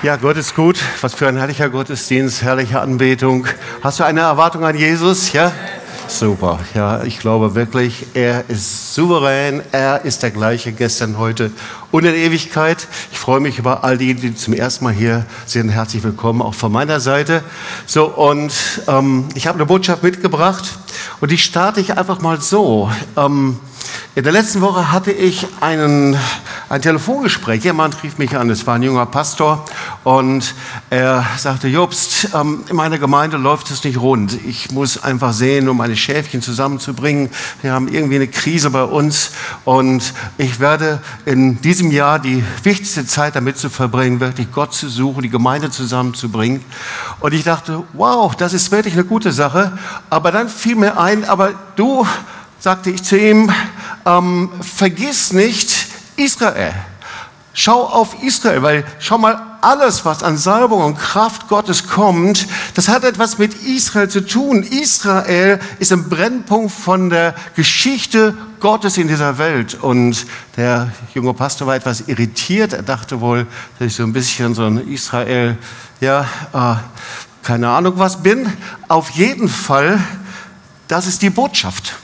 Ja, Gott ist gut. Was für ein herrlicher Gottesdienst, herrliche Anbetung. Hast du eine Erwartung an Jesus? Ja? Super. Ja, ich glaube wirklich, er ist souverän. Er ist der gleiche gestern, heute und in Ewigkeit. Ich freue mich über all die, die zum ersten Mal hier sind. Herzlich willkommen auch von meiner Seite. So, und ähm, ich habe eine Botschaft mitgebracht und die starte ich einfach mal so. Ähm, in der letzten Woche hatte ich einen, ein Telefongespräch. Jemand rief mich an, es war ein junger Pastor und er sagte, Jobst, ähm, in meiner Gemeinde läuft es nicht rund. Ich muss einfach sehen, um meine Schäfchen zusammenzubringen. Wir haben irgendwie eine Krise bei uns und ich werde in diesem Jahr die wichtigste Zeit damit zu verbringen, wirklich Gott zu suchen, die Gemeinde zusammenzubringen. Und ich dachte, wow, das ist wirklich eine gute Sache. Aber dann fiel mir ein, aber du, sagte ich zu ihm, ähm, vergiss nicht Israel. Schau auf Israel, weil schau mal, alles, was an Salbung und Kraft Gottes kommt, das hat etwas mit Israel zu tun. Israel ist ein Brennpunkt von der Geschichte Gottes in dieser Welt. Und der junge Pastor war etwas irritiert. Er dachte wohl, dass ich so ein bisschen so ein Israel, ja, äh, keine Ahnung was bin. Auf jeden Fall, das ist die Botschaft.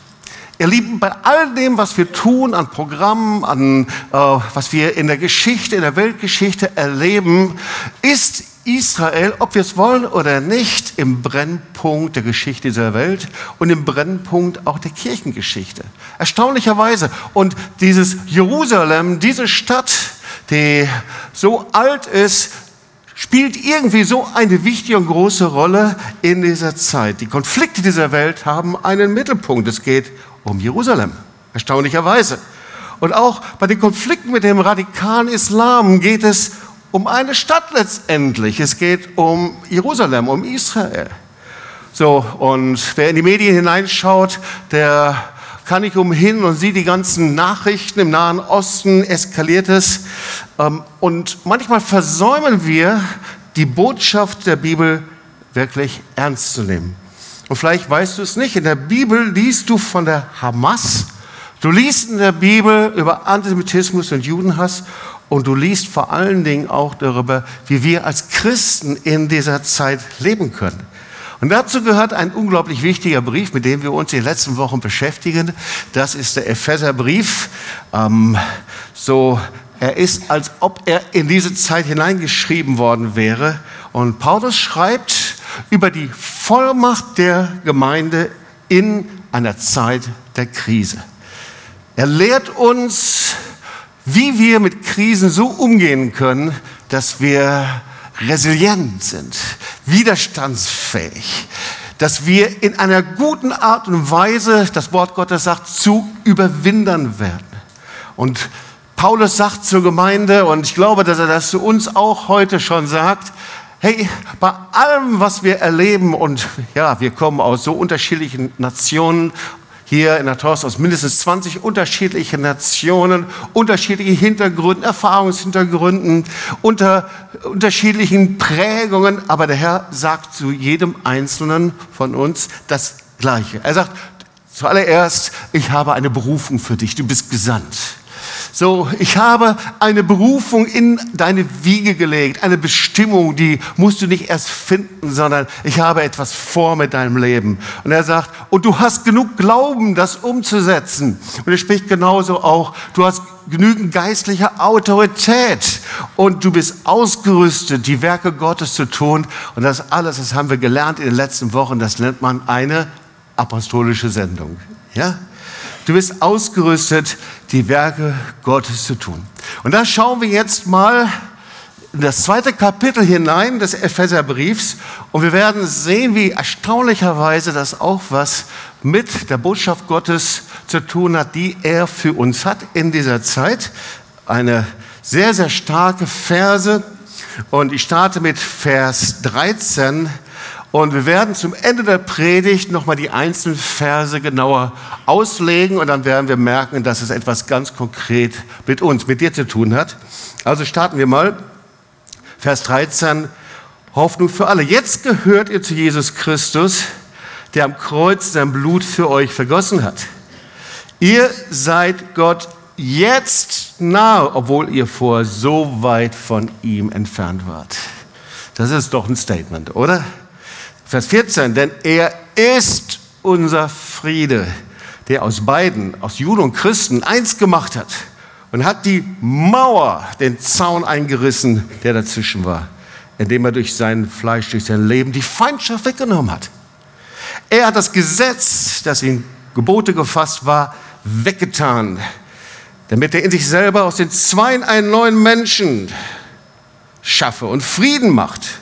Ihr Lieben, bei all dem, was wir tun an Programmen, an äh, was wir in der Geschichte, in der Weltgeschichte erleben, ist Israel, ob wir es wollen oder nicht, im Brennpunkt der Geschichte dieser Welt und im Brennpunkt auch der Kirchengeschichte. Erstaunlicherweise. Und dieses Jerusalem, diese Stadt, die so alt ist, spielt irgendwie so eine wichtige und große Rolle in dieser Zeit. Die Konflikte dieser Welt haben einen Mittelpunkt. Es geht um Jerusalem, erstaunlicherweise. Und auch bei den Konflikten mit dem radikalen Islam geht es um eine Stadt letztendlich. Es geht um Jerusalem, um Israel. So, und wer in die Medien hineinschaut, der kann nicht umhin und sieht die ganzen Nachrichten im Nahen Osten, eskaliert es. Ähm, und manchmal versäumen wir, die Botschaft der Bibel wirklich ernst zu nehmen. Und vielleicht weißt du es nicht, in der Bibel liest du von der Hamas, du liest in der Bibel über Antisemitismus und Judenhass und du liest vor allen Dingen auch darüber, wie wir als Christen in dieser Zeit leben können. Und dazu gehört ein unglaublich wichtiger Brief, mit dem wir uns in den letzten Wochen beschäftigen. Das ist der Epheserbrief. Ähm, so, er ist, als ob er in diese Zeit hineingeschrieben worden wäre. Und Paulus schreibt, über die Vollmacht der Gemeinde in einer Zeit der Krise. Er lehrt uns, wie wir mit Krisen so umgehen können, dass wir resilient sind, widerstandsfähig, dass wir in einer guten Art und Weise, das Wort Gottes sagt, zu überwindern werden. Und Paulus sagt zur Gemeinde, und ich glaube, dass er das zu uns auch heute schon sagt, Hey, bei allem, was wir erleben, und ja, wir kommen aus so unterschiedlichen Nationen, hier in der Torst aus mindestens 20 unterschiedlichen Nationen, unterschiedlichen Hintergründen, Erfahrungshintergründen, unter unterschiedlichen Prägungen. Aber der Herr sagt zu jedem Einzelnen von uns das Gleiche. Er sagt zuallererst, ich habe eine Berufung für dich, du bist gesandt. So, ich habe eine Berufung in deine Wiege gelegt, eine Bestimmung, die musst du nicht erst finden, sondern ich habe etwas vor mit deinem Leben. Und er sagt, und du hast genug Glauben, das umzusetzen. Und er spricht genauso auch, du hast genügend geistliche Autorität und du bist ausgerüstet, die Werke Gottes zu tun. Und das alles, das haben wir gelernt in den letzten Wochen, das nennt man eine apostolische Sendung. Ja? Du bist ausgerüstet, die Werke Gottes zu tun. Und da schauen wir jetzt mal in das zweite Kapitel hinein des Epheserbriefs und wir werden sehen, wie erstaunlicherweise das auch was mit der Botschaft Gottes zu tun hat, die er für uns hat in dieser Zeit. Eine sehr, sehr starke Verse und ich starte mit Vers 13 und wir werden zum Ende der Predigt nochmal die einzelnen Verse genauer auslegen und dann werden wir merken, dass es etwas ganz konkret mit uns, mit dir zu tun hat. Also starten wir mal. Vers 13. Hoffnung für alle. Jetzt gehört ihr zu Jesus Christus, der am Kreuz sein Blut für euch vergossen hat. Ihr seid Gott jetzt nahe, obwohl ihr vorher so weit von ihm entfernt wart. Das ist doch ein Statement, oder? Vers 14, denn er ist unser Friede, der aus beiden, aus Juden und Christen, eins gemacht hat und hat die Mauer, den Zaun eingerissen, der dazwischen war, indem er durch sein Fleisch, durch sein Leben die Feindschaft weggenommen hat. Er hat das Gesetz, das in Gebote gefasst war, weggetan, damit er in sich selber aus den Zweien einen neuen Menschen schaffe und Frieden macht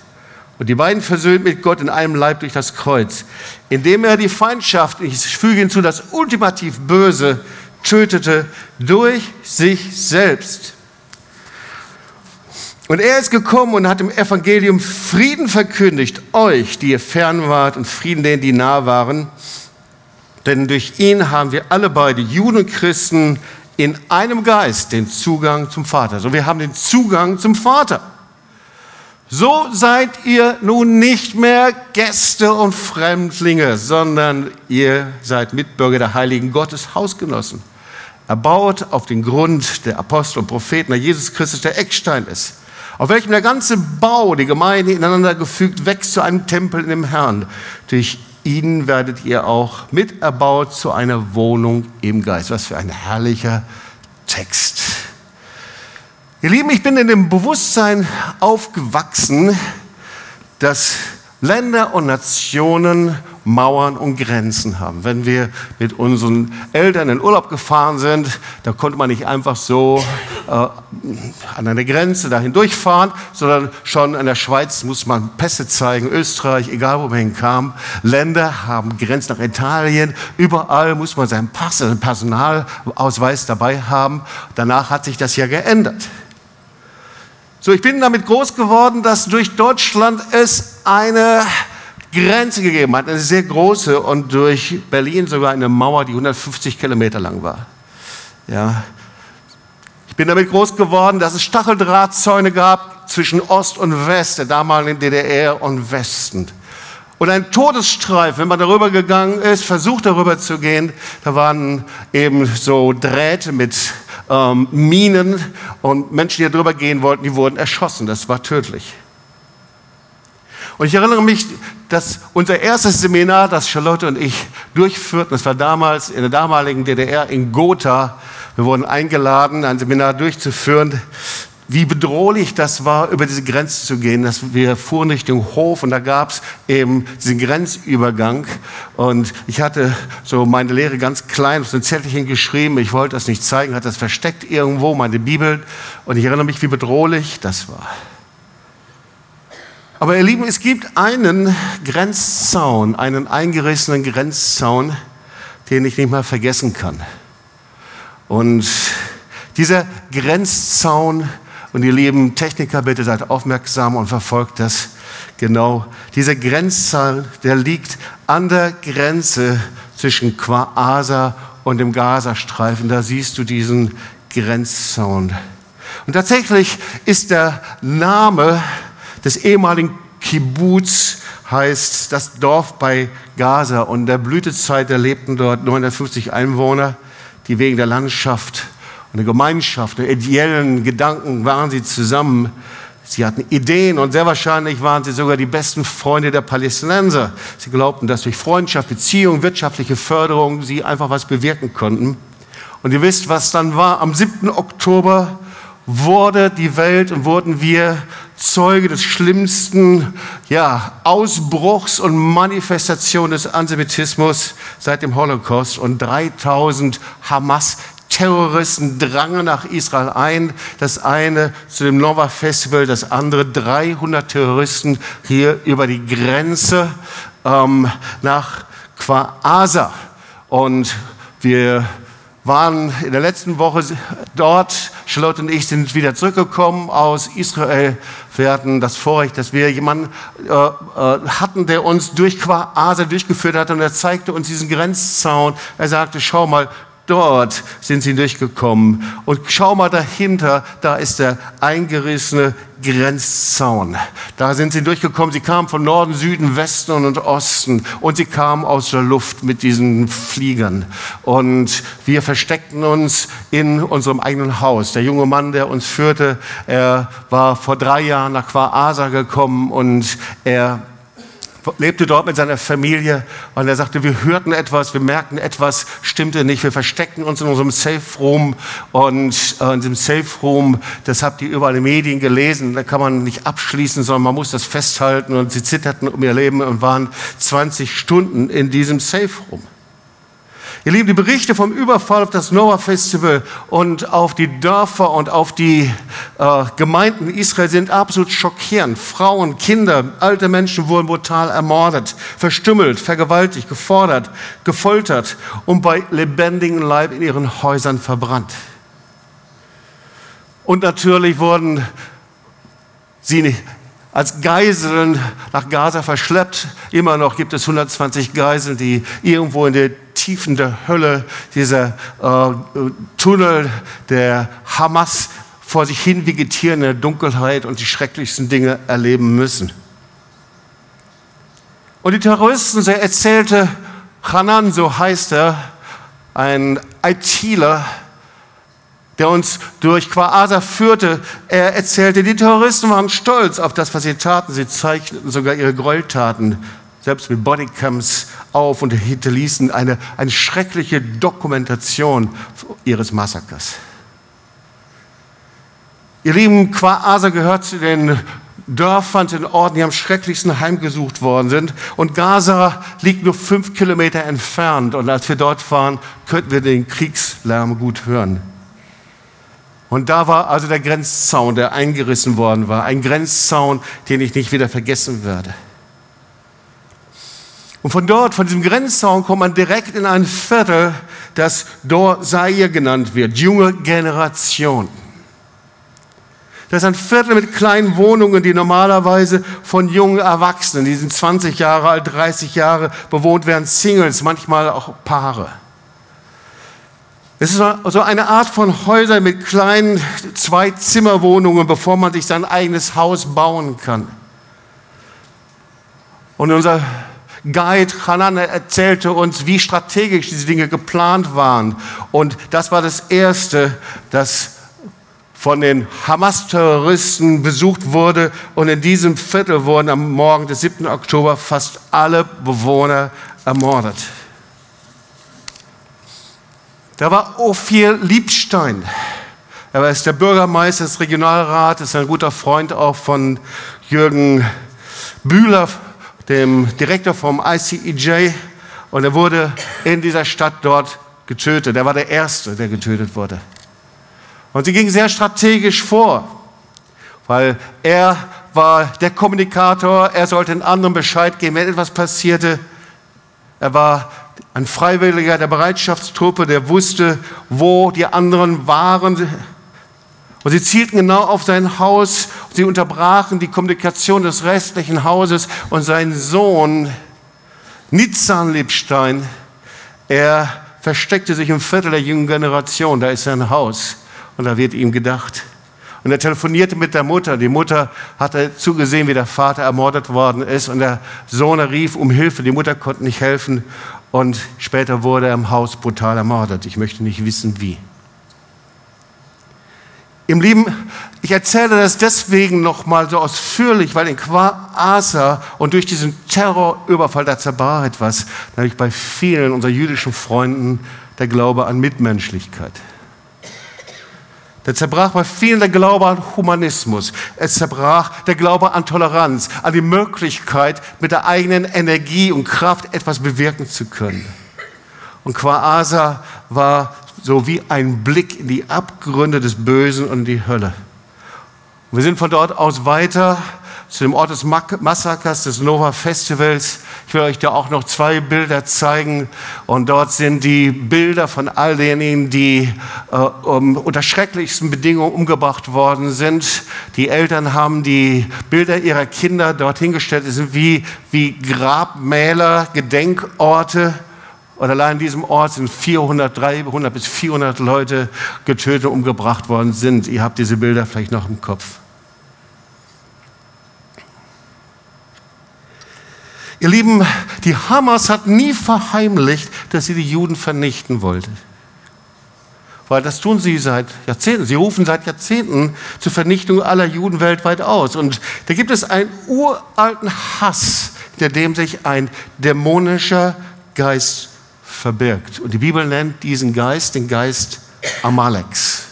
und die beiden versöhnt mit Gott in einem Leib durch das Kreuz, indem er die Feindschaft, ich füge hinzu, das ultimativ Böse, tötete durch sich selbst. Und er ist gekommen und hat im Evangelium Frieden verkündigt, euch, die ihr fern wart, und Frieden denen, die nah waren. Denn durch ihn haben wir alle beide, Juden und Christen, in einem Geist den Zugang zum Vater. So, wir haben den Zugang zum Vater. So seid ihr nun nicht mehr Gäste und Fremdlinge, sondern ihr seid Mitbürger der heiligen Gottes, Hausgenossen. Erbaut auf den Grund der Apostel und Propheten, da Jesus Christus der Eckstein ist, auf welchem der ganze Bau, die Gemeinde ineinander gefügt, wächst zu einem Tempel in dem Herrn. Durch ihn werdet ihr auch miterbaut zu einer Wohnung im Geist. Was für ein herrlicher Text. Ihr Lieben, ich bin in dem Bewusstsein aufgewachsen, dass Länder und Nationen Mauern und Grenzen haben. Wenn wir mit unseren Eltern in Urlaub gefahren sind, da konnte man nicht einfach so äh, an einer Grenze dahin durchfahren, sondern schon in der Schweiz muss man Pässe zeigen, Österreich, egal wo man hinkam. Länder haben Grenzen nach Italien, überall muss man seinen Pass, seinen Personalausweis dabei haben. Danach hat sich das ja geändert. So, ich bin damit groß geworden, dass durch Deutschland es eine Grenze gegeben hat, eine sehr große und durch Berlin sogar eine Mauer, die 150 Kilometer lang war. Ja. Ich bin damit groß geworden, dass es Stacheldrahtzäune gab zwischen Ost und West, der damaligen DDR und Westen. Und ein Todesstreif, wenn man darüber gegangen ist, versucht darüber zu gehen, da waren eben so Drähte mit ähm, Minen und Menschen, die darüber gehen wollten, die wurden erschossen. Das war tödlich. Und ich erinnere mich, dass unser erstes Seminar, das Charlotte und ich durchführten, das war damals in der damaligen DDR in Gotha. Wir wurden eingeladen, ein Seminar durchzuführen. Wie bedrohlich das war, über diese Grenze zu gehen. Dass wir fuhren Richtung Hof und da gab es eben diesen Grenzübergang. Und ich hatte so meine Lehre ganz klein auf so ein Zettelchen geschrieben. Ich wollte das nicht zeigen, hatte das versteckt irgendwo, meine Bibel. Und ich erinnere mich, wie bedrohlich das war. Aber ihr Lieben, es gibt einen Grenzzaun, einen eingerissenen Grenzzaun, den ich nicht mal vergessen kann. Und dieser Grenzzaun, und ihr lieben Techniker, bitte seid aufmerksam und verfolgt das genau. Dieser Grenzzaun, der liegt an der Grenze zwischen Quaasa und dem Gazastreifen. Da siehst du diesen Grenzzaun. Und tatsächlich ist der Name des ehemaligen Kibbutz heißt das Dorf bei Gaza und in der Blütezeit, da lebten dort 950 Einwohner, die wegen der Landschaft der Gemeinschaft, der ideellen Gedanken waren sie zusammen. Sie hatten Ideen und sehr wahrscheinlich waren sie sogar die besten Freunde der Palästinenser. Sie glaubten, dass durch Freundschaft, Beziehung, wirtschaftliche Förderung sie einfach was bewirken konnten. Und ihr wisst, was dann war. Am 7. Oktober wurde die Welt und wurden wir Zeuge des schlimmsten ja, Ausbruchs und Manifestation des Antisemitismus seit dem Holocaust. Und 3000 Hamas-Terroristen drangen nach Israel ein. Das eine zu dem Nova Festival, das andere 300 Terroristen hier über die Grenze ähm, nach Quaasa. Und wir waren in der letzten Woche dort. Charlotte und ich sind wieder zurückgekommen aus Israel. Wir hatten das Vorrecht, dass wir jemanden äh, äh, hatten, der uns durch Quaasa durchgeführt hat und er zeigte uns diesen Grenzzaun. Er sagte, schau mal, dort sind sie durchgekommen. Und schau mal dahinter, da ist der eingerissene Grenzzaun. Da sind sie durchgekommen. Sie kamen von Norden, Süden, Westen und Osten. Und sie kamen aus der Luft mit diesen Fliegern. Und wir versteckten uns in unserem eigenen Haus. Der junge Mann, der uns führte, er war vor drei Jahren nach Quaasa gekommen und er lebte dort mit seiner Familie und er sagte, wir hörten etwas, wir merkten etwas, stimmte nicht. Wir versteckten uns in unserem Safe Room und äh, in diesem Safe Room, das habt ihr überall in den Medien gelesen, da kann man nicht abschließen, sondern man muss das festhalten und sie zitterten um ihr Leben und waren 20 Stunden in diesem Safe Room. Ihr Lieben, die Berichte vom Überfall auf das Noah Festival und auf die Dörfer und auf die äh, Gemeinden Israel sind absolut schockierend. Frauen, Kinder, alte Menschen wurden brutal ermordet, verstümmelt, vergewaltigt, gefordert, gefoltert und bei lebendigem Leib in ihren Häusern verbrannt. Und natürlich wurden sie als Geiseln nach Gaza verschleppt. Immer noch gibt es 120 Geiseln, die irgendwo in der Tiefen der Hölle, dieser äh, Tunnel der Hamas vor sich hin vegetieren in der Dunkelheit und die schrecklichsten Dinge erleben müssen. Und die Terroristen, so erzählte Hanan, so heißt er, ein ITler, der uns durch Quaasa führte, er erzählte, die Terroristen waren stolz auf das, was sie taten. Sie zeichneten sogar ihre Gräueltaten selbst mit Bodycams auf und hinterließen eine, eine schreckliche Dokumentation ihres Massakers. Ihr Lieben, Quaasa gehört zu den Dörfern, zu den Orten, die am schrecklichsten heimgesucht worden sind. Und Gaza liegt nur fünf Kilometer entfernt. Und als wir dort waren, könnten wir den Kriegslärm gut hören. Und da war also der Grenzzaun, der eingerissen worden war. Ein Grenzzaun, den ich nicht wieder vergessen werde. Und von dort, von diesem Grenzzaun, kommt man direkt in ein Viertel, das Dor Zaire genannt wird, junge Generation. Das ist ein Viertel mit kleinen Wohnungen, die normalerweise von jungen Erwachsenen, die sind 20 Jahre alt, 30 Jahre, bewohnt werden, Singles, manchmal auch Paare. Es ist so eine Art von Häusern mit kleinen Zwei-Zimmer-Wohnungen, bevor man sich sein eigenes Haus bauen kann. Und unser Guide Hanan erzählte uns, wie strategisch diese Dinge geplant waren. Und das war das Erste, das von den Hamas-Terroristen besucht wurde. Und in diesem Viertel wurden am Morgen des 7. Oktober fast alle Bewohner ermordet. Da war Ophir Liebstein. Er ist der Bürgermeister des Regionalrats, ist ein guter Freund auch von Jürgen Bühler dem Direktor vom ICEJ, und er wurde in dieser Stadt dort getötet. Er war der Erste, der getötet wurde. Und sie ging sehr strategisch vor, weil er war der Kommunikator, er sollte den anderen Bescheid geben, wenn etwas passierte. Er war ein Freiwilliger der Bereitschaftstruppe, der wusste, wo die anderen waren. Und sie zielten genau auf sein Haus, sie unterbrachen die Kommunikation des restlichen Hauses und sein Sohn, Nitzan Liebstein, er versteckte sich im Viertel der jungen Generation, da ist sein Haus und da wird ihm gedacht. Und er telefonierte mit der Mutter. Die Mutter hatte zugesehen, wie der Vater ermordet worden ist. Und der Sohn rief um Hilfe. Die Mutter konnte nicht helfen. Und später wurde er im Haus brutal ermordet. Ich möchte nicht wissen, wie. Im Lieben, ich erzähle das deswegen nochmal so ausführlich, weil in Quaasa und durch diesen Terrorüberfall, da zerbrach etwas, nämlich bei vielen unserer jüdischen Freunden der Glaube an Mitmenschlichkeit. Der zerbrach bei vielen der Glaube an Humanismus. Es zerbrach der Glaube an Toleranz, an die Möglichkeit, mit der eigenen Energie und Kraft etwas bewirken zu können. Und Quaasa war so wie ein Blick in die Abgründe des Bösen und die Hölle. Wir sind von dort aus weiter zu dem Ort des Massakers, des Nova Festivals. Ich will euch da auch noch zwei Bilder zeigen. Und dort sind die Bilder von all denjenigen, die äh, um, unter schrecklichsten Bedingungen umgebracht worden sind. Die Eltern haben die Bilder ihrer Kinder dorthin gestellt. Es sind wie, wie Grabmäler, Gedenkorte. Und allein in diesem Ort sind 400, 300 bis 400 Leute getötet und umgebracht worden sind. Ihr habt diese Bilder vielleicht noch im Kopf. Ihr Lieben, die Hamas hat nie verheimlicht, dass sie die Juden vernichten wollte. Weil das tun sie seit Jahrzehnten. Sie rufen seit Jahrzehnten zur Vernichtung aller Juden weltweit aus. Und da gibt es einen uralten Hass, hinter dem sich ein dämonischer Geist verbirgt. Und die Bibel nennt diesen Geist den Geist Amaleks.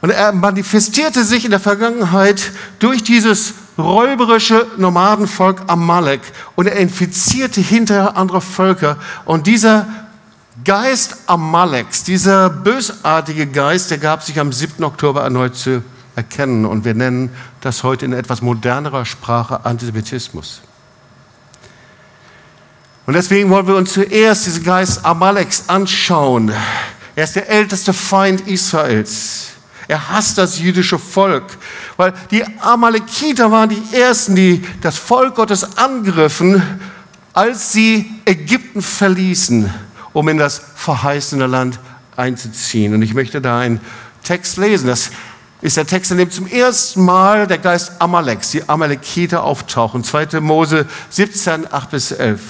Und er manifestierte sich in der Vergangenheit durch dieses räuberische Nomadenvolk Amalek und er infizierte hinterher andere Völker. Und dieser Geist Amaleks, dieser bösartige Geist, der gab sich am 7. Oktober erneut zu erkennen. Und wir nennen das heute in etwas modernerer Sprache Antisemitismus. Und deswegen wollen wir uns zuerst diesen Geist Amaleks anschauen. Er ist der älteste Feind Israels. Er hasst das jüdische Volk, weil die Amalekiter waren die ersten, die das Volk Gottes angriffen, als sie Ägypten verließen, um in das verheißene Land einzuziehen. Und ich möchte da einen Text lesen. Das ist der Text, in dem zum ersten Mal der Geist Amaleks, die Amalekiter auftauchen. 2. Mose 17, 8 bis 11.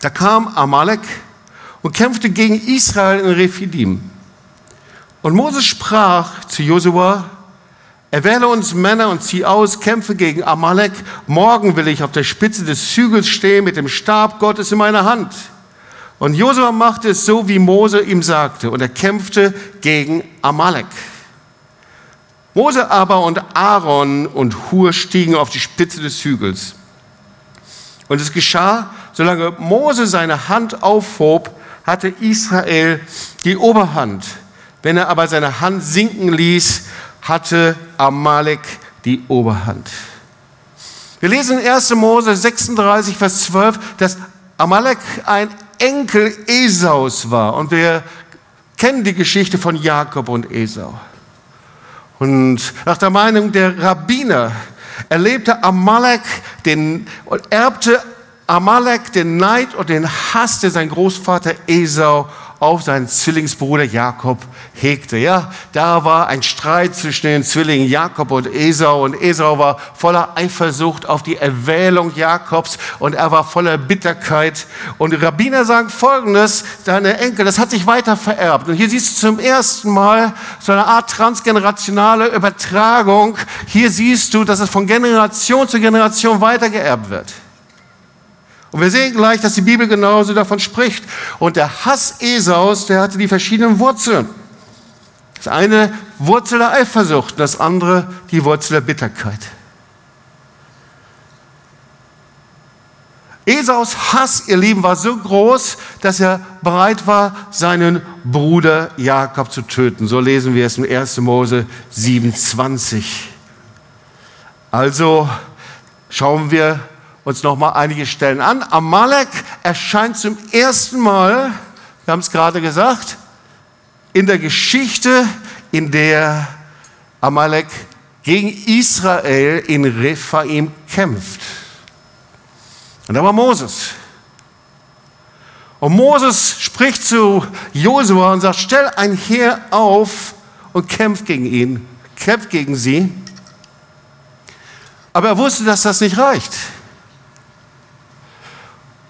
Da kam Amalek und kämpfte gegen Israel in Rephidim. Und Moses sprach zu Josua, erwähle uns Männer und zieh aus, kämpfe gegen Amalek. Morgen will ich auf der Spitze des Hügels stehen mit dem Stab Gottes in meiner Hand. Und Josua machte es so, wie Mose ihm sagte, und er kämpfte gegen Amalek. Mose aber und Aaron und Hur stiegen auf die Spitze des Hügels. Und es geschah, solange Mose seine Hand aufhob, hatte Israel die Oberhand. Wenn er aber seine Hand sinken ließ, hatte Amalek die Oberhand. Wir lesen in 1. Mose 36, Vers 12, dass Amalek ein Enkel Esaus war. Und wir kennen die Geschichte von Jakob und Esau. Und nach der Meinung der Rabbiner erlebte Amalek den, erbte Amalek den Neid und den Hass, den sein Großvater Esau auf seinen Zwillingsbruder Jakob hegte. Ja, da war ein Streit zwischen den Zwillingen Jakob und Esau und Esau war voller Eifersucht auf die Erwählung Jakobs und er war voller Bitterkeit. Und Rabbiner sagen Folgendes, deine Enkel, das hat sich weiter vererbt. Und hier siehst du zum ersten Mal so eine Art transgenerationale Übertragung. Hier siehst du, dass es von Generation zu Generation weitergeerbt wird. Und wir sehen gleich, dass die Bibel genauso davon spricht. Und der Hass Esaus, der hatte die verschiedenen Wurzeln. Das eine Wurzel der Eifersucht, das andere die Wurzel der Bitterkeit. Esaus Hass, ihr Lieben, war so groß, dass er bereit war, seinen Bruder Jakob zu töten. So lesen wir es in 1. Mose 27. Also schauen wir uns noch mal einige Stellen an. Amalek erscheint zum ersten Mal, wir haben es gerade gesagt, in der Geschichte, in der Amalek gegen Israel in Rephaim kämpft. Und da war Moses. Und Moses spricht zu Josua und sagt, stell ein Heer auf und kämpft gegen ihn, kämpft gegen sie. Aber er wusste, dass das nicht reicht.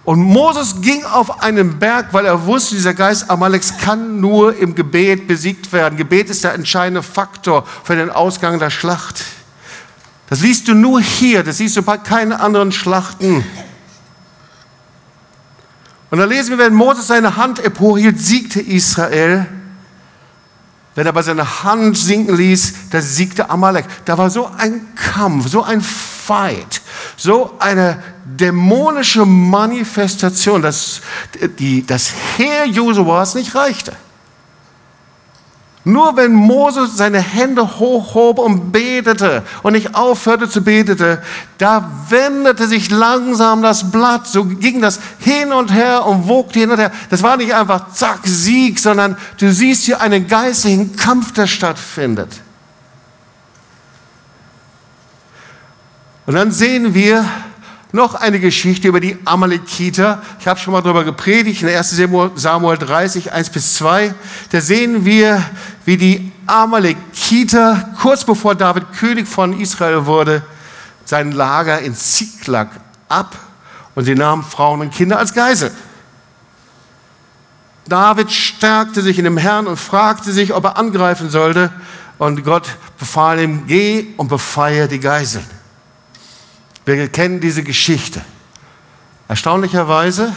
Und Moses ging auf einen Berg, weil er wusste, dieser Geist Amaleks kann nur im Gebet besiegt werden. Gebet ist der entscheidende Faktor für den Ausgang der Schlacht. Das liest du nur hier, das siehst du bei keinen anderen Schlachten. Und da lesen wir, wenn Moses seine Hand emporhielt, siegte Israel. Wenn er aber seine Hand sinken ließ, da siegte Amalek. Da war so ein Kampf, so ein Fight, so eine dämonische Manifestation, dass die, das Heer Josuas nicht reichte. Nur wenn Moses seine Hände hochhob und betete und nicht aufhörte zu betete, da wendete sich langsam das Blatt, so ging das hin und her und wogte hin und her. Das war nicht einfach zack, Sieg, sondern du siehst hier einen geistigen Kampf, der stattfindet. Und dann sehen wir, noch eine Geschichte über die Amalekiter. Ich habe schon mal darüber gepredigt, in 1 Samuel 30, 1 bis 2. Da sehen wir, wie die Amalekiter, kurz bevor David König von Israel wurde, sein Lager in Ziklag ab und sie nahmen Frauen und Kinder als Geisel. David stärkte sich in dem Herrn und fragte sich, ob er angreifen sollte. Und Gott befahl ihm, geh und befreie die Geiseln. Wir kennen diese Geschichte. Erstaunlicherweise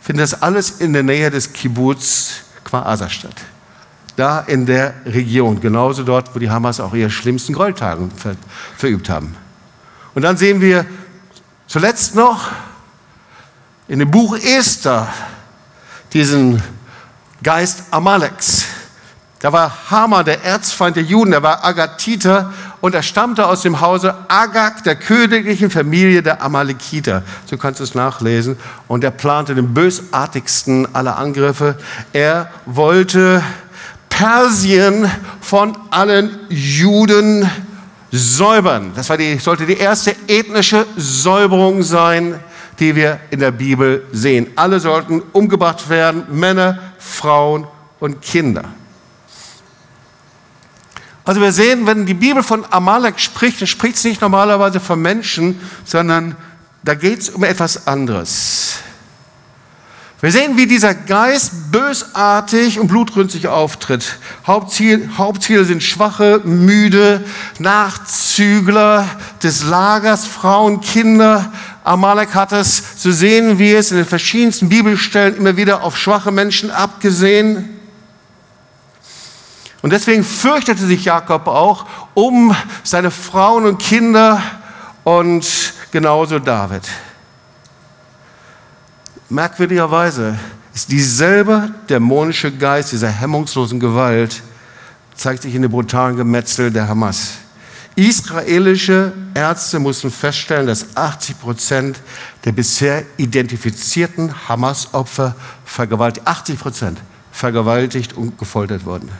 findet das alles in der Nähe des Kibbutz Qua statt. Da in der Region, genauso dort, wo die Hamas auch ihre schlimmsten Gräueltaten ver verübt haben. Und dann sehen wir zuletzt noch in dem Buch Esther diesen Geist Amaleks. Da war Haman, der Erzfeind der Juden, der war Agatiter und er stammte aus dem Hause Agag, der königlichen Familie der Amalekiter. So kannst du es nachlesen. Und er plante den bösartigsten aller Angriffe. Er wollte Persien von allen Juden säubern. Das war die, sollte die erste ethnische Säuberung sein, die wir in der Bibel sehen. Alle sollten umgebracht werden, Männer, Frauen und Kinder. Also wir sehen, wenn die Bibel von Amalek spricht, dann spricht sie nicht normalerweise von Menschen, sondern da geht es um etwas anderes. Wir sehen, wie dieser Geist bösartig und blutrünstig auftritt. Hauptziel, Hauptziele sind Schwache, Müde, Nachzügler des Lagers, Frauen, Kinder. Amalek hat es, so sehen wir es in den verschiedensten Bibelstellen, immer wieder auf schwache Menschen abgesehen. Und deswegen fürchtete sich Jakob auch um seine Frauen und Kinder und genauso David. Merkwürdigerweise ist dieselbe dämonische Geist dieser hemmungslosen Gewalt, zeigt sich in dem brutalen Gemetzel der Hamas. Israelische Ärzte mussten feststellen, dass 80 Prozent der bisher identifizierten Hamas-Opfer vergewaltigt, 80 Prozent vergewaltigt und gefoltert wurden.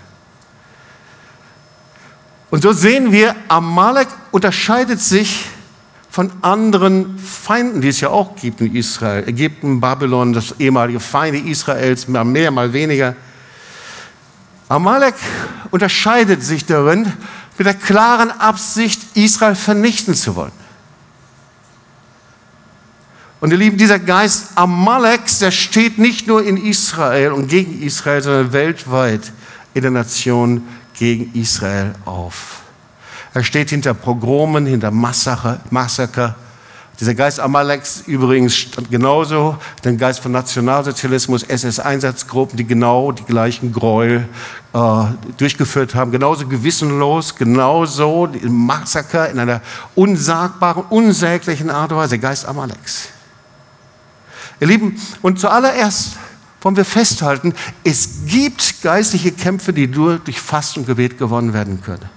Und so sehen wir, Amalek unterscheidet sich von anderen Feinden, die es ja auch gibt in Israel. Ägypten, Babylon, das ehemalige Feinde Israels, mal mehr, mal weniger. Amalek unterscheidet sich darin mit der klaren Absicht, Israel vernichten zu wollen. Und ihr Lieben, dieser Geist Amaleks, der steht nicht nur in Israel und gegen Israel, sondern weltweit in der Nation gegen Israel auf. Er steht hinter Pogromen, hinter Massaker. Massaker. Dieser Geist Amaleks übrigens stand genauso, der Geist von Nationalsozialismus, SS-Einsatzgruppen, die genau die gleichen Gräuel äh, durchgeführt haben, genauso gewissenlos, genauso Massaker in einer unsagbaren, unsäglichen Art und Weise, der Geist Amaleks. Ihr Lieben, und zuallererst wollen wir festhalten, es gibt geistliche Kämpfe, die nur durch Fasten und Gebet gewonnen werden können.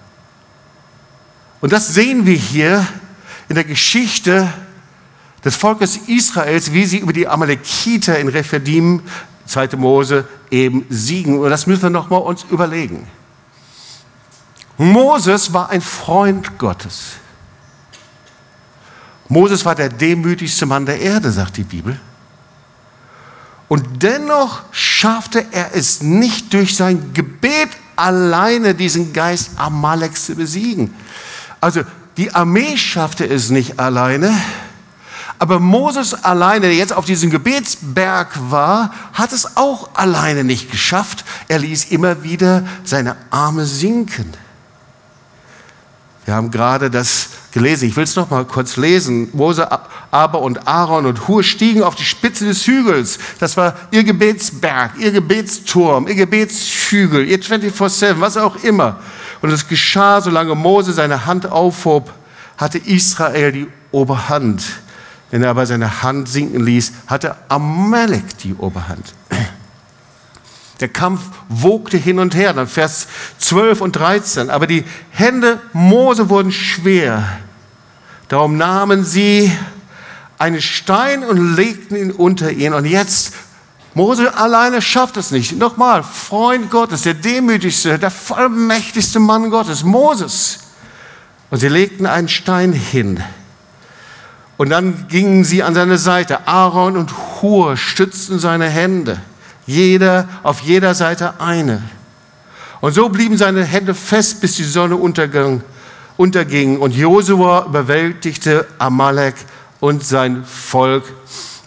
Und das sehen wir hier in der Geschichte des Volkes Israels, wie sie über die Amalekiter in Rephidim, 2. Mose, eben siegen. Und das müssen wir nochmal uns überlegen. Moses war ein Freund Gottes. Moses war der demütigste Mann der Erde, sagt die Bibel. Und dennoch schaffte er es nicht durch sein Gebet alleine, diesen Geist Amalek zu besiegen. Also die Armee schaffte es nicht alleine, aber Moses alleine, der jetzt auf diesem Gebetsberg war, hat es auch alleine nicht geschafft. Er ließ immer wieder seine Arme sinken. Wir haben gerade das gelesen. Ich will es noch mal kurz lesen. Mose aber und Aaron und Hur stiegen auf die Spitze des Hügels. Das war ihr Gebetsberg, ihr Gebetsturm, ihr Gebetshügel, ihr 24-7, was auch immer. Und es geschah, solange Mose seine Hand aufhob, hatte Israel die Oberhand. Wenn er aber seine Hand sinken ließ, hatte Amalek die Oberhand. Der Kampf wogte hin und her, dann Vers 12 und 13. Aber die Hände Mose wurden schwer. Darum nahmen sie einen Stein und legten ihn unter ihn. Und jetzt, Mose alleine schafft es nicht. Nochmal, Freund Gottes, der demütigste, der vollmächtigste Mann Gottes, Moses. Und sie legten einen Stein hin. Und dann gingen sie an seine Seite. Aaron und Hur stützten seine Hände. Jeder auf jeder Seite eine. Und so blieben seine Hände fest, bis die Sonne untergang, unterging. Und Josua überwältigte Amalek und sein Volk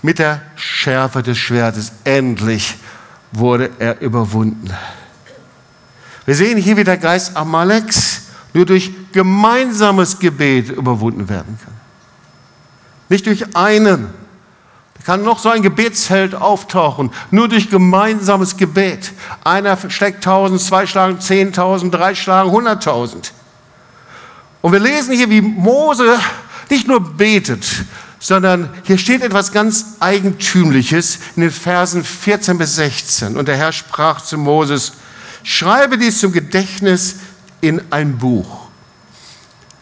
mit der Schärfe des Schwertes. Endlich wurde er überwunden. Wir sehen hier, wie der Geist Amaleks nur durch gemeinsames Gebet überwunden werden kann. Nicht durch einen. Kann noch so ein Gebetsheld auftauchen, nur durch gemeinsames Gebet. Einer steckt tausend, zwei schlagen zehntausend, drei schlagen hunderttausend. Und wir lesen hier, wie Mose nicht nur betet, sondern hier steht etwas ganz Eigentümliches in den Versen 14 bis 16. Und der Herr sprach zu Moses, schreibe dies zum Gedächtnis in ein Buch.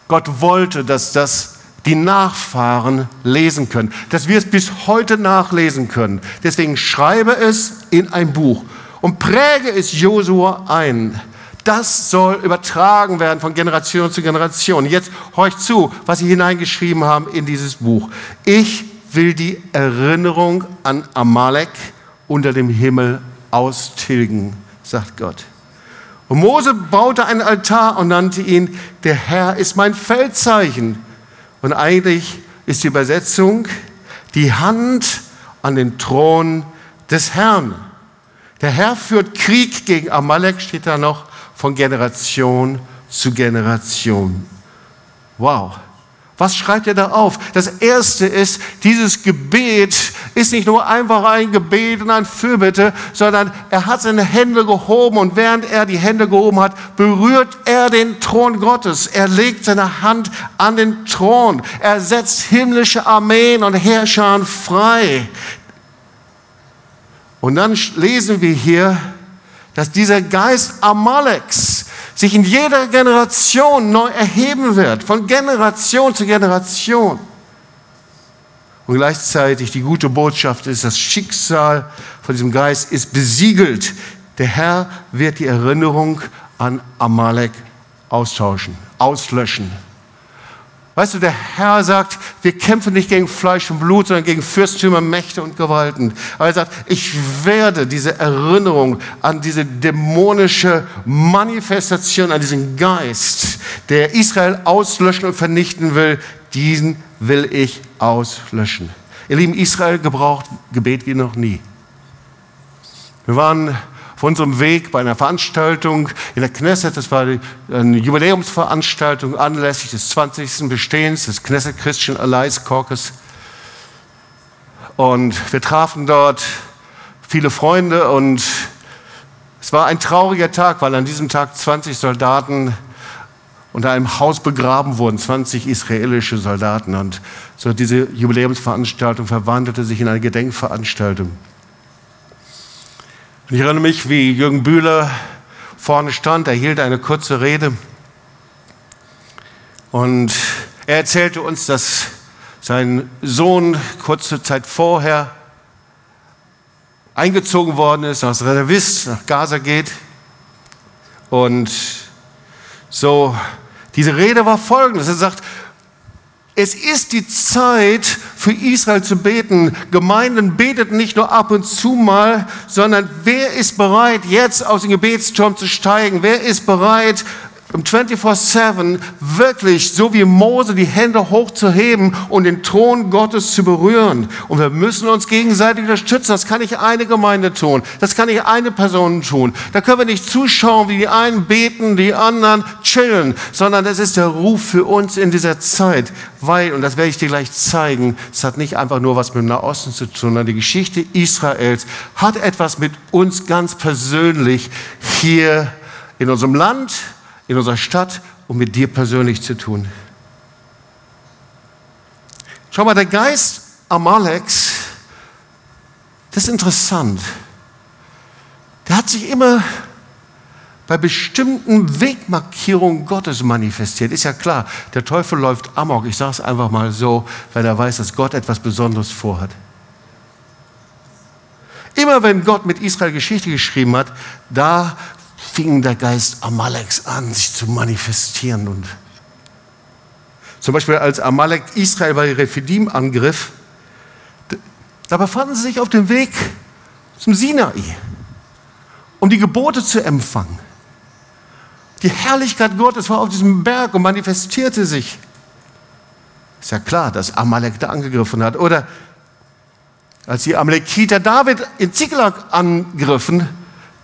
Gott wollte, dass das die Nachfahren lesen können, dass wir es bis heute nachlesen können. Deswegen schreibe es in ein Buch und präge es Josua ein. Das soll übertragen werden von Generation zu Generation. Jetzt horcht zu, was sie hineingeschrieben haben in dieses Buch. Ich will die Erinnerung an Amalek unter dem Himmel austilgen, sagt Gott. Und Mose baute einen Altar und nannte ihn, der Herr ist mein Feldzeichen. Und eigentlich ist die Übersetzung, die Hand an den Thron des Herrn. Der Herr führt Krieg gegen Amalek, steht da noch, von Generation zu Generation. Wow. Was schreibt er da auf? Das erste ist, dieses Gebet ist nicht nur einfach ein Gebet und ein Fürbitte, sondern er hat seine Hände gehoben und während er die Hände gehoben hat, berührt er den Thron Gottes. Er legt seine Hand an den Thron. Er setzt himmlische Armeen und Herrscher frei. Und dann lesen wir hier, dass dieser Geist Amaleks sich in jeder Generation neu erheben wird, von Generation zu Generation. Und gleichzeitig die gute Botschaft ist, das Schicksal von diesem Geist ist besiegelt. Der Herr wird die Erinnerung an Amalek austauschen, auslöschen. Weißt du, der Herr sagt, wir kämpfen nicht gegen Fleisch und Blut, sondern gegen Fürstümer, Mächte und Gewalten. Aber er sagt, ich werde diese Erinnerung an diese dämonische Manifestation, an diesen Geist, der Israel auslöschen und vernichten will, diesen will ich auslöschen. Ihr Lieben, Israel gebraucht Gebet wie noch nie. Wir waren auf unserem Weg bei einer Veranstaltung in der Knesset. Das war eine Jubiläumsveranstaltung anlässlich des 20. Bestehens des Knesset Christian Alliance Caucus. Und wir trafen dort viele Freunde und es war ein trauriger Tag, weil an diesem Tag 20 Soldaten unter einem Haus begraben wurden, 20 israelische Soldaten. Und so diese Jubiläumsveranstaltung verwandelte sich in eine Gedenkveranstaltung. Ich erinnere mich, wie Jürgen Bühler vorne stand, er hielt eine kurze Rede und er erzählte uns, dass sein Sohn kurze Zeit vorher eingezogen worden ist, als Reservist nach Gaza geht. Und so, diese Rede war folgendes. Er sagt, es ist die Zeit für Israel zu beten. Gemeinden beten nicht nur ab und zu mal, sondern wer ist bereit, jetzt aus dem Gebetsturm zu steigen? Wer ist bereit, um 24-7 wirklich so wie Mose die Hände hochzuheben und den Thron Gottes zu berühren. Und wir müssen uns gegenseitig unterstützen. Das kann nicht eine Gemeinde tun. Das kann nicht eine Person tun. Da können wir nicht zuschauen, wie die einen beten, die anderen chillen, sondern das ist der Ruf für uns in dieser Zeit. Weil, und das werde ich dir gleich zeigen, es hat nicht einfach nur was mit dem Nahosten zu tun, sondern die Geschichte Israels hat etwas mit uns ganz persönlich hier in unserem Land, in unserer Stadt und mit dir persönlich zu tun. Schau mal, der Geist Amaleks, das ist interessant. Der hat sich immer bei bestimmten Wegmarkierungen Gottes manifestiert. Ist ja klar, der Teufel läuft amok, ich sage es einfach mal so, weil er weiß, dass Gott etwas Besonderes vorhat. Immer wenn Gott mit Israel Geschichte geschrieben hat, da fing der Geist Amaleks an, sich zu manifestieren. Und Zum Beispiel als Amalek Israel bei Rephidim angriff, da befanden sie sich auf dem Weg zum Sinai, um die Gebote zu empfangen. Die Herrlichkeit Gottes war auf diesem Berg und manifestierte sich. Ist ja klar, dass Amalek da angegriffen hat. Oder als die Amalekiter David in Ziklag angriffen,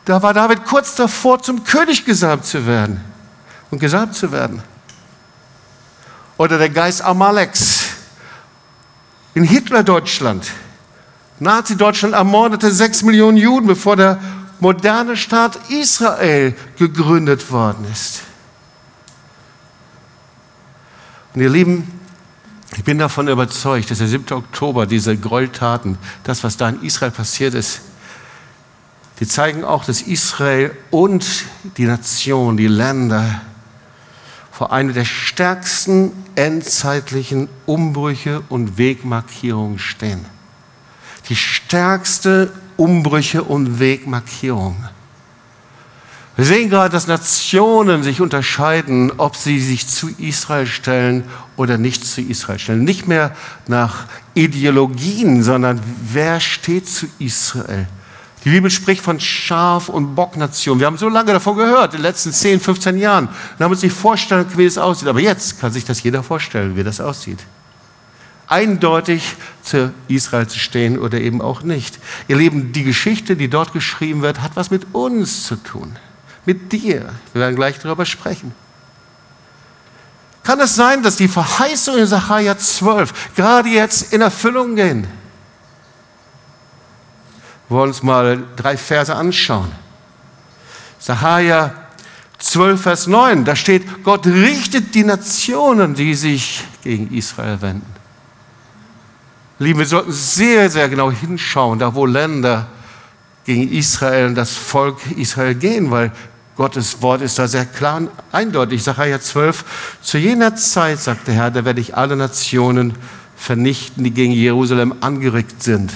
da war David kurz davor, zum König gesalbt zu werden und gesalbt zu werden. Oder der Geist Amaleks in Hitler-Deutschland. Nazi-Deutschland ermordete sechs Millionen Juden, bevor der moderne Staat Israel gegründet worden ist. Und ihr Lieben, ich bin davon überzeugt, dass der 7. Oktober, diese Gräueltaten, das, was da in Israel passiert ist, die zeigen auch, dass Israel und die Nation, die Länder vor einer der stärksten endzeitlichen Umbrüche und Wegmarkierungen stehen. Die stärkste Umbrüche und Wegmarkierung. Wir sehen gerade, dass Nationen sich unterscheiden, ob sie sich zu Israel stellen oder nicht zu Israel stellen. Nicht mehr nach Ideologien, sondern wer steht zu Israel. Die Bibel spricht von Schaf- und Bocknation. Wir haben so lange davon gehört, in den letzten 10, 15 Jahren. Wir haben uns nicht vorstellen wie es aussieht. Aber jetzt kann sich das jeder vorstellen, wie das aussieht eindeutig zu Israel zu stehen oder eben auch nicht. Ihr Lieben, die Geschichte, die dort geschrieben wird, hat was mit uns zu tun, mit dir. Wir werden gleich darüber sprechen. Kann es sein, dass die Verheißungen in Sacharja 12 gerade jetzt in Erfüllung gehen? Wir wollen uns mal drei Verse anschauen. Sacharja 12, Vers 9, da steht, Gott richtet die Nationen, die sich gegen Israel wenden. Lieben, wir sollten sehr, sehr genau hinschauen, da wo Länder gegen Israel und das Volk Israel gehen, weil Gottes Wort ist da sehr klar und eindeutig. Sacharja 12, zu jener Zeit, sagt der Herr, da werde ich alle Nationen vernichten, die gegen Jerusalem angeregt sind.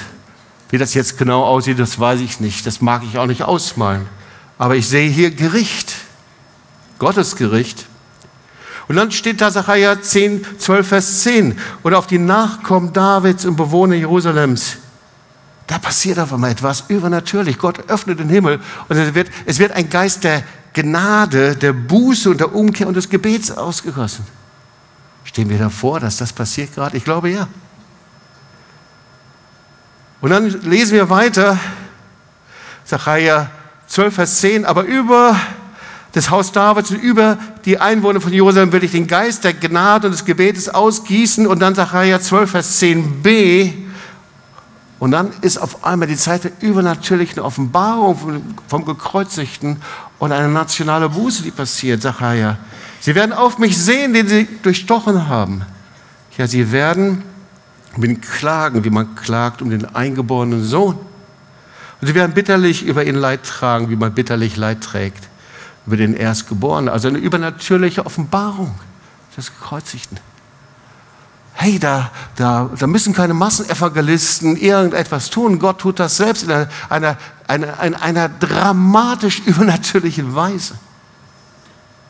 Wie das jetzt genau aussieht, das weiß ich nicht. Das mag ich auch nicht ausmalen. Aber ich sehe hier Gericht, Gottes Gericht. Und dann steht da Sacharja 10, 12, Vers 10. Oder auf die Nachkommen Davids und Bewohner Jerusalems. Da passiert auf einmal etwas übernatürlich. Gott öffnet den Himmel und es wird, es wird ein Geist der Gnade, der Buße und der Umkehr und des Gebets ausgegossen. Stehen wir davor, dass das passiert gerade? Ich glaube ja. Und dann lesen wir weiter, Sacharja 12, Vers 10, aber über des Haus Davids und über die Einwohner von Jerusalem will ich den Geist der Gnade und des Gebetes ausgießen. Und dann Sacharja 12, Vers 10b. Und dann ist auf einmal die Zeit der übernatürlichen Offenbarung vom, Gekreuzigten und eine nationale Buße, die passiert, Sacharja. Sie werden auf mich sehen, den sie durchstochen haben. Ja, sie werden mit klagen, wie man klagt um den eingeborenen Sohn. Und sie werden bitterlich über ihn Leid tragen, wie man bitterlich Leid trägt über den Erstgeborenen. Also eine übernatürliche Offenbarung des Gekreuzigten. Hey, da, da, da müssen keine Massenevangelisten irgendetwas tun. Gott tut das selbst in einer, einer, einer, einer dramatisch übernatürlichen Weise.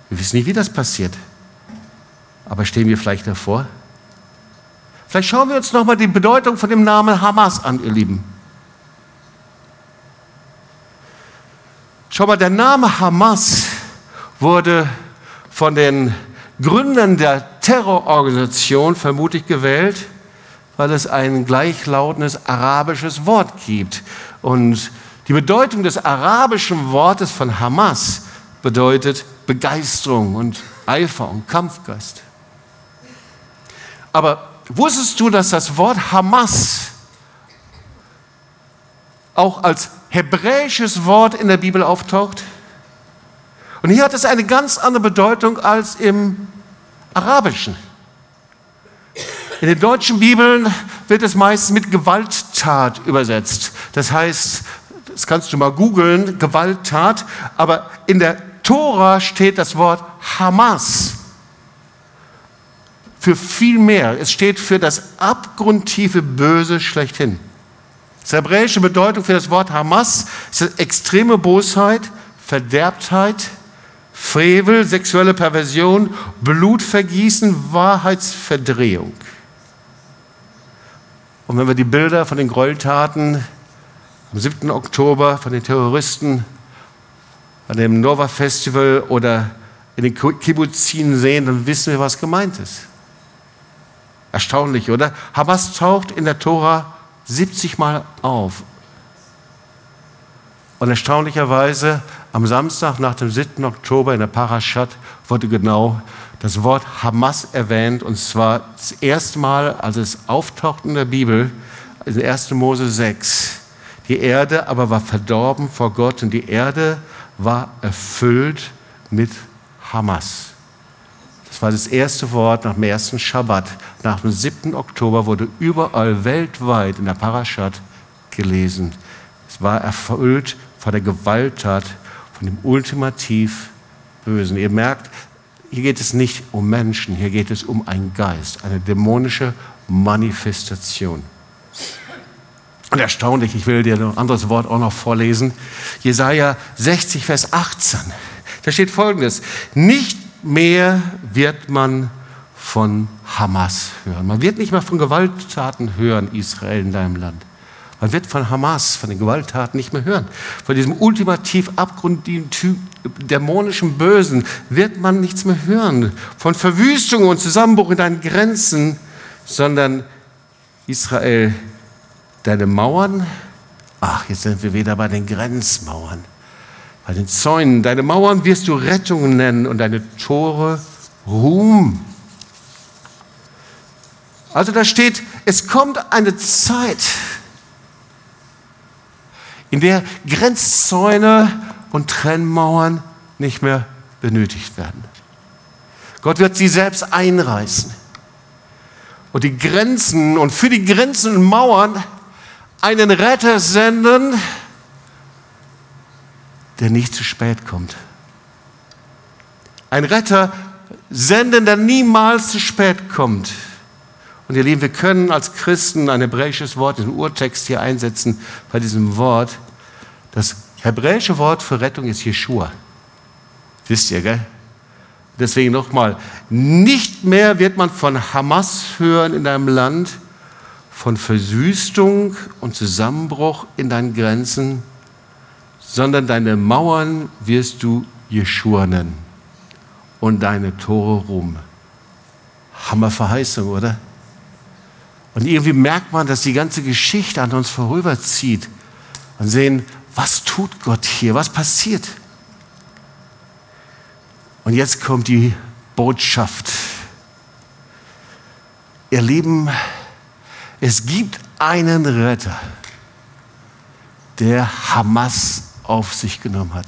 Wir wissen nicht, wie das passiert. Aber stehen wir vielleicht davor? Vielleicht schauen wir uns nochmal die Bedeutung von dem Namen Hamas an, ihr Lieben. Schau mal, der Name Hamas wurde von den Gründern der Terrororganisation vermutlich gewählt, weil es ein gleichlautendes arabisches Wort gibt. Und die Bedeutung des arabischen Wortes von Hamas bedeutet Begeisterung und Eifer und Kampfgeist. Aber wusstest du, dass das Wort Hamas auch als hebräisches Wort in der Bibel auftaucht. Und hier hat es eine ganz andere Bedeutung als im Arabischen. In den deutschen Bibeln wird es meistens mit Gewalttat übersetzt. Das heißt, das kannst du mal googeln, Gewalttat, aber in der Tora steht das Wort Hamas für viel mehr. Es steht für das abgrundtiefe Böse schlechthin. Die hebräische Bedeutung für das Wort Hamas ist extreme Bosheit, Verderbtheit, Frevel, sexuelle Perversion, Blutvergießen, Wahrheitsverdrehung. Und wenn wir die Bilder von den Gräueltaten am 7. Oktober von den Terroristen an dem Nova Festival oder in den Kibbuzin sehen, dann wissen wir, was gemeint ist. Erstaunlich, oder? Hamas taucht in der Tora 70 Mal auf. Und erstaunlicherweise am Samstag nach dem 7. Oktober in der Parashat wurde genau das Wort Hamas erwähnt. Und zwar das erste Mal, als es auftaucht in der Bibel, in 1. Mose 6. Die Erde aber war verdorben vor Gott und die Erde war erfüllt mit Hamas. Das war das erste Wort nach dem ersten Schabbat. Nach dem 7. Oktober wurde überall weltweit in der Parashat gelesen. Es war erfüllt von der Gewalttat, von dem ultimativ Bösen. Ihr merkt, hier geht es nicht um Menschen, hier geht es um einen Geist, eine dämonische Manifestation. Und erstaunlich, ich will dir ein anderes Wort auch noch vorlesen. Jesaja 60, Vers 18. Da steht folgendes: Nicht mehr wird man von Hamas hören. Man wird nicht mehr von Gewalttaten hören, Israel in deinem Land. Man wird von Hamas, von den Gewalttaten nicht mehr hören. Von diesem ultimativ abgründigen, dämonischen Bösen wird man nichts mehr hören. Von Verwüstung und Zusammenbruch in deinen Grenzen, sondern Israel, deine Mauern, ach, jetzt sind wir wieder bei den Grenzmauern, bei den Zäunen. Deine Mauern wirst du Rettung nennen und deine Tore Ruhm. Also da steht, es kommt eine Zeit, in der Grenzzäune und Trennmauern nicht mehr benötigt werden. Gott wird sie selbst einreißen und die Grenzen und für die Grenzen und Mauern einen Retter senden, der nicht zu spät kommt. Ein Retter senden, der niemals zu spät kommt. Und ihr Lieben, wir können als Christen ein hebräisches Wort, den Urtext hier einsetzen bei diesem Wort. Das hebräische Wort für Rettung ist Jeshua. Wisst ihr, gell? Deswegen nochmal, nicht mehr wird man von Hamas hören in deinem Land, von Versüßung und Zusammenbruch in deinen Grenzen, sondern deine Mauern wirst du Jeshua nennen und deine Tore Ruhm. Hammerverheißung, oder? Und irgendwie merkt man, dass die ganze Geschichte an uns vorüberzieht. Und sehen, was tut Gott hier? Was passiert? Und jetzt kommt die Botschaft. Ihr Lieben, es gibt einen Retter, der Hamas auf sich genommen hat.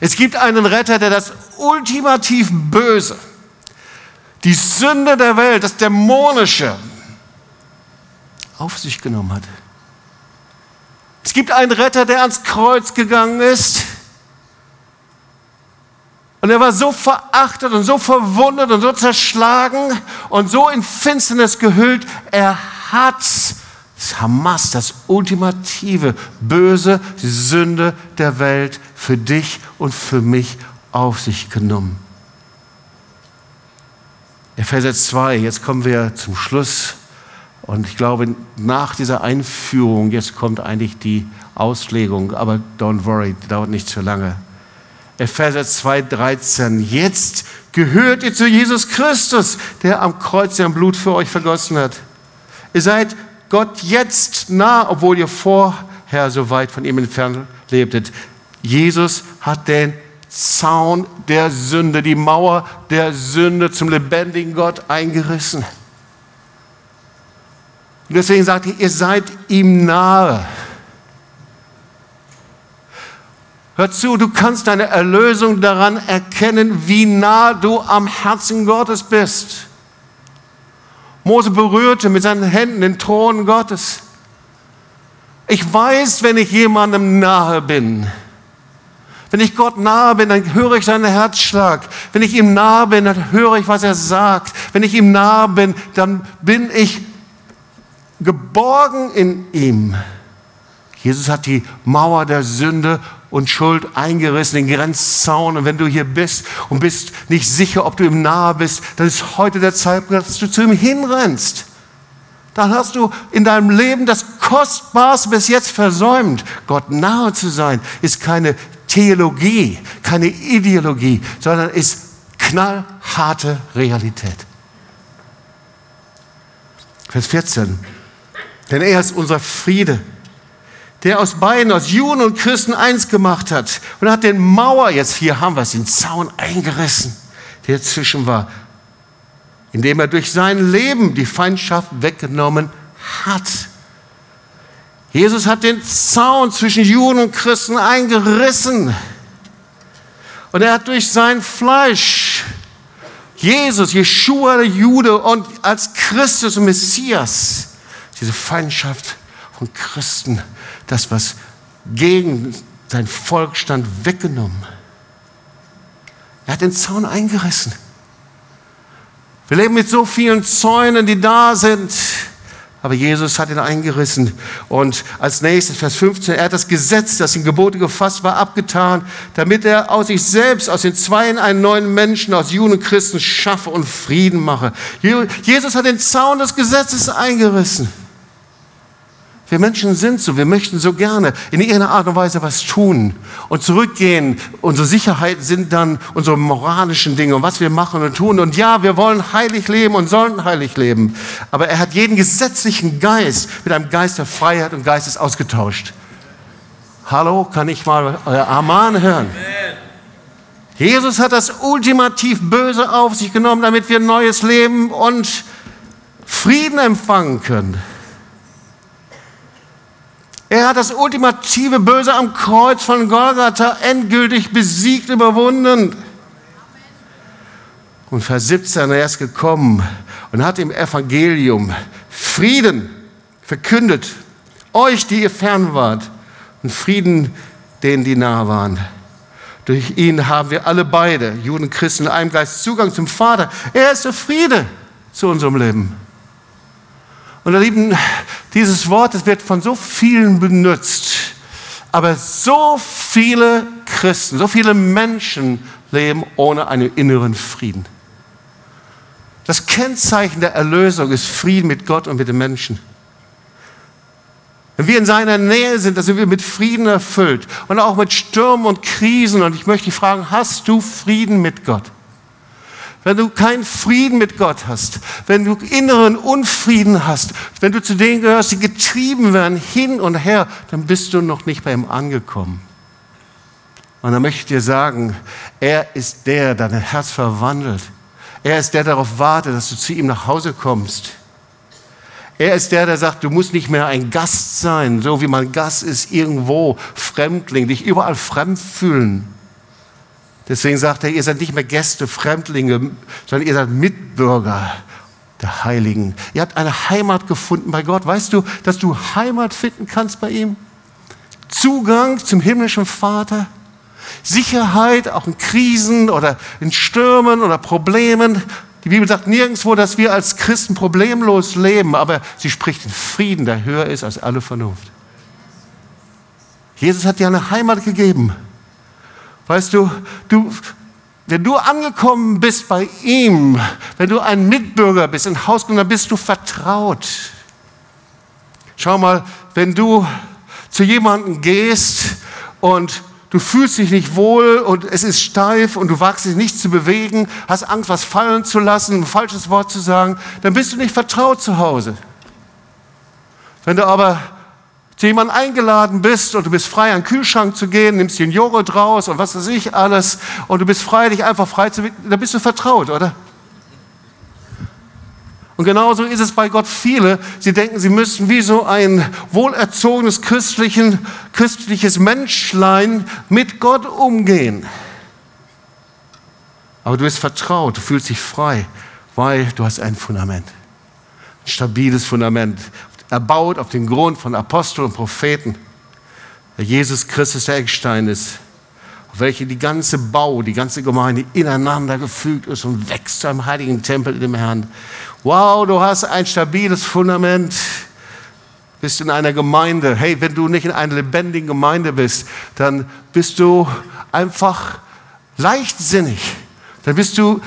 Es gibt einen Retter, der das ultimativ Böse, die Sünde der Welt, das Dämonische, auf sich genommen hat. Es gibt einen Retter, der ans Kreuz gegangen ist. Und er war so verachtet und so verwundet und so zerschlagen und so in Finsternis gehüllt. Er hat das Hamas, das ultimative Böse, Sünde der Welt für dich und für mich auf sich genommen. Epheser 2, jetzt kommen wir zum Schluss. Und ich glaube, nach dieser Einführung, jetzt kommt eigentlich die Auslegung, aber don't worry, dauert nicht zu lange. Epheser 2,13. Jetzt gehört ihr zu Jesus Christus, der am Kreuz sein Blut für euch vergossen hat. Ihr seid Gott jetzt nah, obwohl ihr vorher so weit von ihm entfernt lebtet. Jesus hat den Zaun der Sünde, die Mauer der Sünde zum lebendigen Gott eingerissen. Und deswegen sagt er, ihr seid ihm nahe. Hör zu, du kannst deine Erlösung daran erkennen, wie nah du am Herzen Gottes bist. Mose berührte mit seinen Händen den Thron Gottes. Ich weiß, wenn ich jemandem nahe bin. Wenn ich Gott nahe bin, dann höre ich seinen Herzschlag. Wenn ich ihm nahe bin, dann höre ich, was er sagt. Wenn ich ihm nahe bin, dann bin ich geborgen in ihm. Jesus hat die Mauer der Sünde und Schuld eingerissen, den Grenzzaun. Und wenn du hier bist und bist nicht sicher, ob du ihm nahe bist, dann ist heute der Zeitpunkt, dass du zu ihm hinrennst. Dann hast du in deinem Leben das Kostbarste bis jetzt versäumt. Gott nahe zu sein ist keine Theologie, keine Ideologie, sondern ist knallharte Realität. Vers 14. Denn er ist unser Friede, der aus beiden, aus Juden und Christen eins gemacht hat und hat den Mauer, jetzt hier haben wir es, den Zaun eingerissen, der zwischen war, indem er durch sein Leben die Feindschaft weggenommen hat. Jesus hat den Zaun zwischen Juden und Christen eingerissen. Und er hat durch sein Fleisch, Jesus, Jeshua der Jude und als Christus und Messias, diese Feindschaft von Christen, das, was gegen sein Volk stand, weggenommen. Er hat den Zaun eingerissen. Wir leben mit so vielen Zäunen, die da sind. Aber Jesus hat ihn eingerissen. Und als nächstes, Vers 15, er hat das Gesetz, das in Gebote gefasst war, abgetan, damit er aus sich selbst, aus den Zweien einen neuen Menschen, aus Juden und Christen schaffe und Frieden mache. Jesus hat den Zaun des Gesetzes eingerissen. Wir Menschen sind so, wir möchten so gerne in irgendeiner Art und Weise was tun und zurückgehen. Unsere Sicherheit sind dann unsere moralischen Dinge und was wir machen und tun. Und ja, wir wollen heilig leben und sollen heilig leben. Aber er hat jeden gesetzlichen Geist mit einem Geist der Freiheit und Geistes ausgetauscht. Hallo, kann ich mal euer Amen hören? Jesus hat das ultimativ Böse auf sich genommen, damit wir neues Leben und Frieden empfangen können. Er hat das ultimative Böse am Kreuz von Golgatha endgültig besiegt, überwunden. Und Vers 17, er ist gekommen und hat im Evangelium Frieden verkündet. Euch, die ihr fern wart, und Frieden denen, die nah waren. Durch ihn haben wir alle beide, Juden Christen, in einem Geist Zugang zum Vater. Er ist der Friede zu unserem Leben. Und ihr Lieben, dieses Wort das wird von so vielen benutzt, aber so viele Christen, so viele Menschen leben ohne einen inneren Frieden. Das Kennzeichen der Erlösung ist Frieden mit Gott und mit den Menschen. Wenn wir in seiner Nähe sind, dann sind wir mit Frieden erfüllt und auch mit Stürmen und Krisen. Und ich möchte dich fragen, hast du Frieden mit Gott? Wenn du keinen Frieden mit Gott hast, wenn du inneren Unfrieden hast, wenn du zu denen gehörst, die getrieben werden hin und her, dann bist du noch nicht bei ihm angekommen. Und dann möchte ich dir sagen, er ist der, der dein Herz verwandelt. Er ist der, der darauf wartet, dass du zu ihm nach Hause kommst. Er ist der, der sagt, du musst nicht mehr ein Gast sein, so wie man Gast ist irgendwo, Fremdling, dich überall fremd fühlen. Deswegen sagt er, ihr seid nicht mehr Gäste, Fremdlinge, sondern ihr seid Mitbürger der Heiligen. Ihr habt eine Heimat gefunden bei Gott. Weißt du, dass du Heimat finden kannst bei ihm? Zugang zum himmlischen Vater? Sicherheit, auch in Krisen oder in Stürmen oder Problemen. Die Bibel sagt nirgendwo, dass wir als Christen problemlos leben, aber sie spricht in Frieden, der höher ist als alle Vernunft. Jesus hat dir eine Heimat gegeben. Weißt du, du, wenn du angekommen bist bei ihm, wenn du ein Mitbürger bist, ein dann bist du vertraut. Schau mal, wenn du zu jemandem gehst und du fühlst dich nicht wohl und es ist steif und du wagst dich nicht zu bewegen, hast Angst, was fallen zu lassen, ein falsches Wort zu sagen, dann bist du nicht vertraut zu Hause. Wenn du aber zu jemandem eingeladen bist und du bist frei, an den Kühlschrank zu gehen, nimmst den Joghurt raus und was weiß ich alles und du bist frei, dich einfach frei zu dann bist du vertraut, oder? Und genauso ist es bei Gott viele. Sie denken, sie müssten wie so ein wohlerzogenes christlichen, christliches Menschlein mit Gott umgehen. Aber du bist vertraut, du fühlst dich frei, weil du hast ein Fundament. Ein stabiles Fundament, erbaut auf den Grund von Aposteln und Propheten. Der Jesus Christus der Eckstein ist, auf welche die ganze Bau, die ganze Gemeinde ineinander gefügt ist und wächst zu einem heiligen Tempel in dem Herrn. Wow, du hast ein stabiles Fundament. bist in einer Gemeinde. Hey, wenn du nicht in einer lebendigen Gemeinde bist, dann bist du einfach leichtsinnig. Dann bist du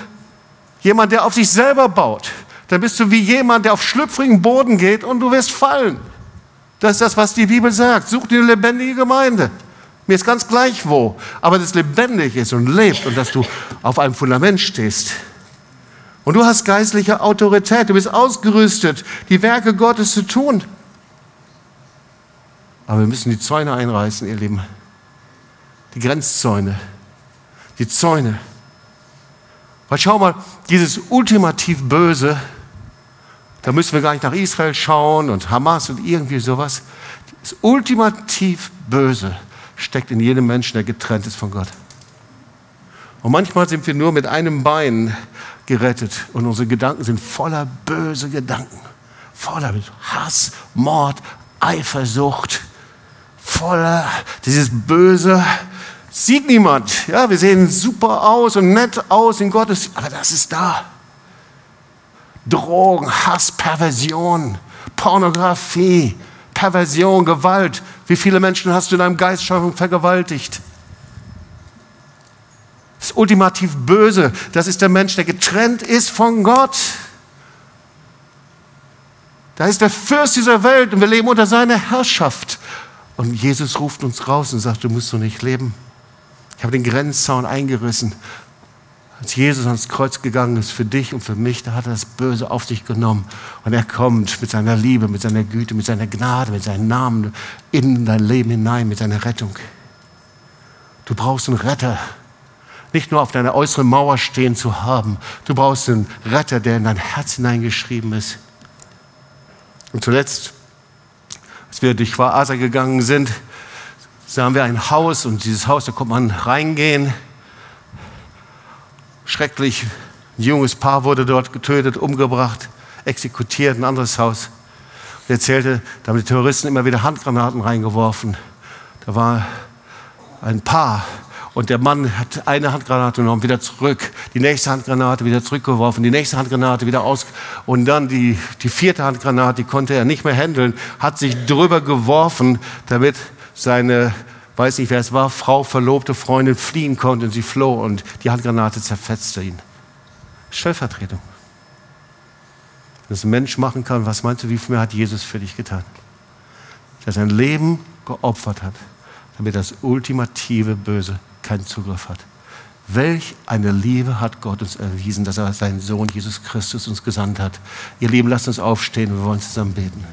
jemand, der auf sich selber baut. Dann bist du wie jemand, der auf schlüpfrigen Boden geht und du wirst fallen. Das ist das, was die Bibel sagt. Such dir eine lebendige Gemeinde. Mir ist ganz gleich wo. Aber das lebendig ist und lebt und dass du auf einem Fundament stehst. Und du hast geistliche Autorität. Du bist ausgerüstet, die Werke Gottes zu tun. Aber wir müssen die Zäune einreißen, ihr Lieben. Die Grenzzäune. Die Zäune. Weil schau mal, dieses ultimativ Böse, da müssen wir gar nicht nach Israel schauen und Hamas und irgendwie sowas. Das ultimativ Böse steckt in jedem Menschen, der getrennt ist von Gott. Und manchmal sind wir nur mit einem Bein gerettet und unsere Gedanken sind voller böse Gedanken, voller Hass, Mord, Eifersucht, voller dieses Böse. Sieht niemand. Ja, wir sehen super aus und nett aus in Gottes, aber das ist da. Drogen, Hass, Perversion, Pornografie, Perversion, Gewalt. Wie viele Menschen hast du in deinem Geist schon vergewaltigt? Das ultimativ Böse, das ist der Mensch, der getrennt ist von Gott. Da ist der Fürst dieser Welt und wir leben unter seiner Herrschaft. Und Jesus ruft uns raus und sagt, du musst so nicht leben. Ich habe den Grenzzaun eingerissen. Als Jesus ans Kreuz gegangen ist für dich und für mich, da hat er das Böse auf sich genommen. Und er kommt mit seiner Liebe, mit seiner Güte, mit seiner Gnade, mit seinem Namen in dein Leben hinein, mit seiner Rettung. Du brauchst einen Retter. Nicht nur auf deiner äußeren Mauer stehen zu haben. Du brauchst einen Retter, der in dein Herz hineingeschrieben ist. Und zuletzt als wir durch Quaasa gegangen sind, sahen wir ein Haus und dieses Haus, da konnte man reingehen. Schrecklich, ein junges Paar wurde dort getötet, umgebracht, exekutiert, ein anderes Haus. Und er erzählte, da haben die Terroristen immer wieder Handgranaten reingeworfen. Da war ein Paar und der Mann hat eine Handgranate genommen, wieder zurück, die nächste Handgranate wieder zurückgeworfen, die nächste Handgranate wieder aus. Und dann die, die vierte Handgranate, die konnte er nicht mehr handeln, hat sich drüber geworfen, damit seine, weiß nicht wer es war, Frau, verlobte Freundin fliehen konnte. Und sie floh und die Handgranate zerfetzte ihn. Stellvertretung. Wenn es ein Mensch machen kann, was meinst du, wie viel mehr hat Jesus für dich getan? Der sein Leben geopfert hat, damit das ultimative Böse keinen Zugriff hat. Welch eine Liebe hat Gott uns erwiesen, dass er seinen Sohn Jesus Christus uns gesandt hat. Ihr Lieben, lasst uns aufstehen, wir wollen zusammen beten.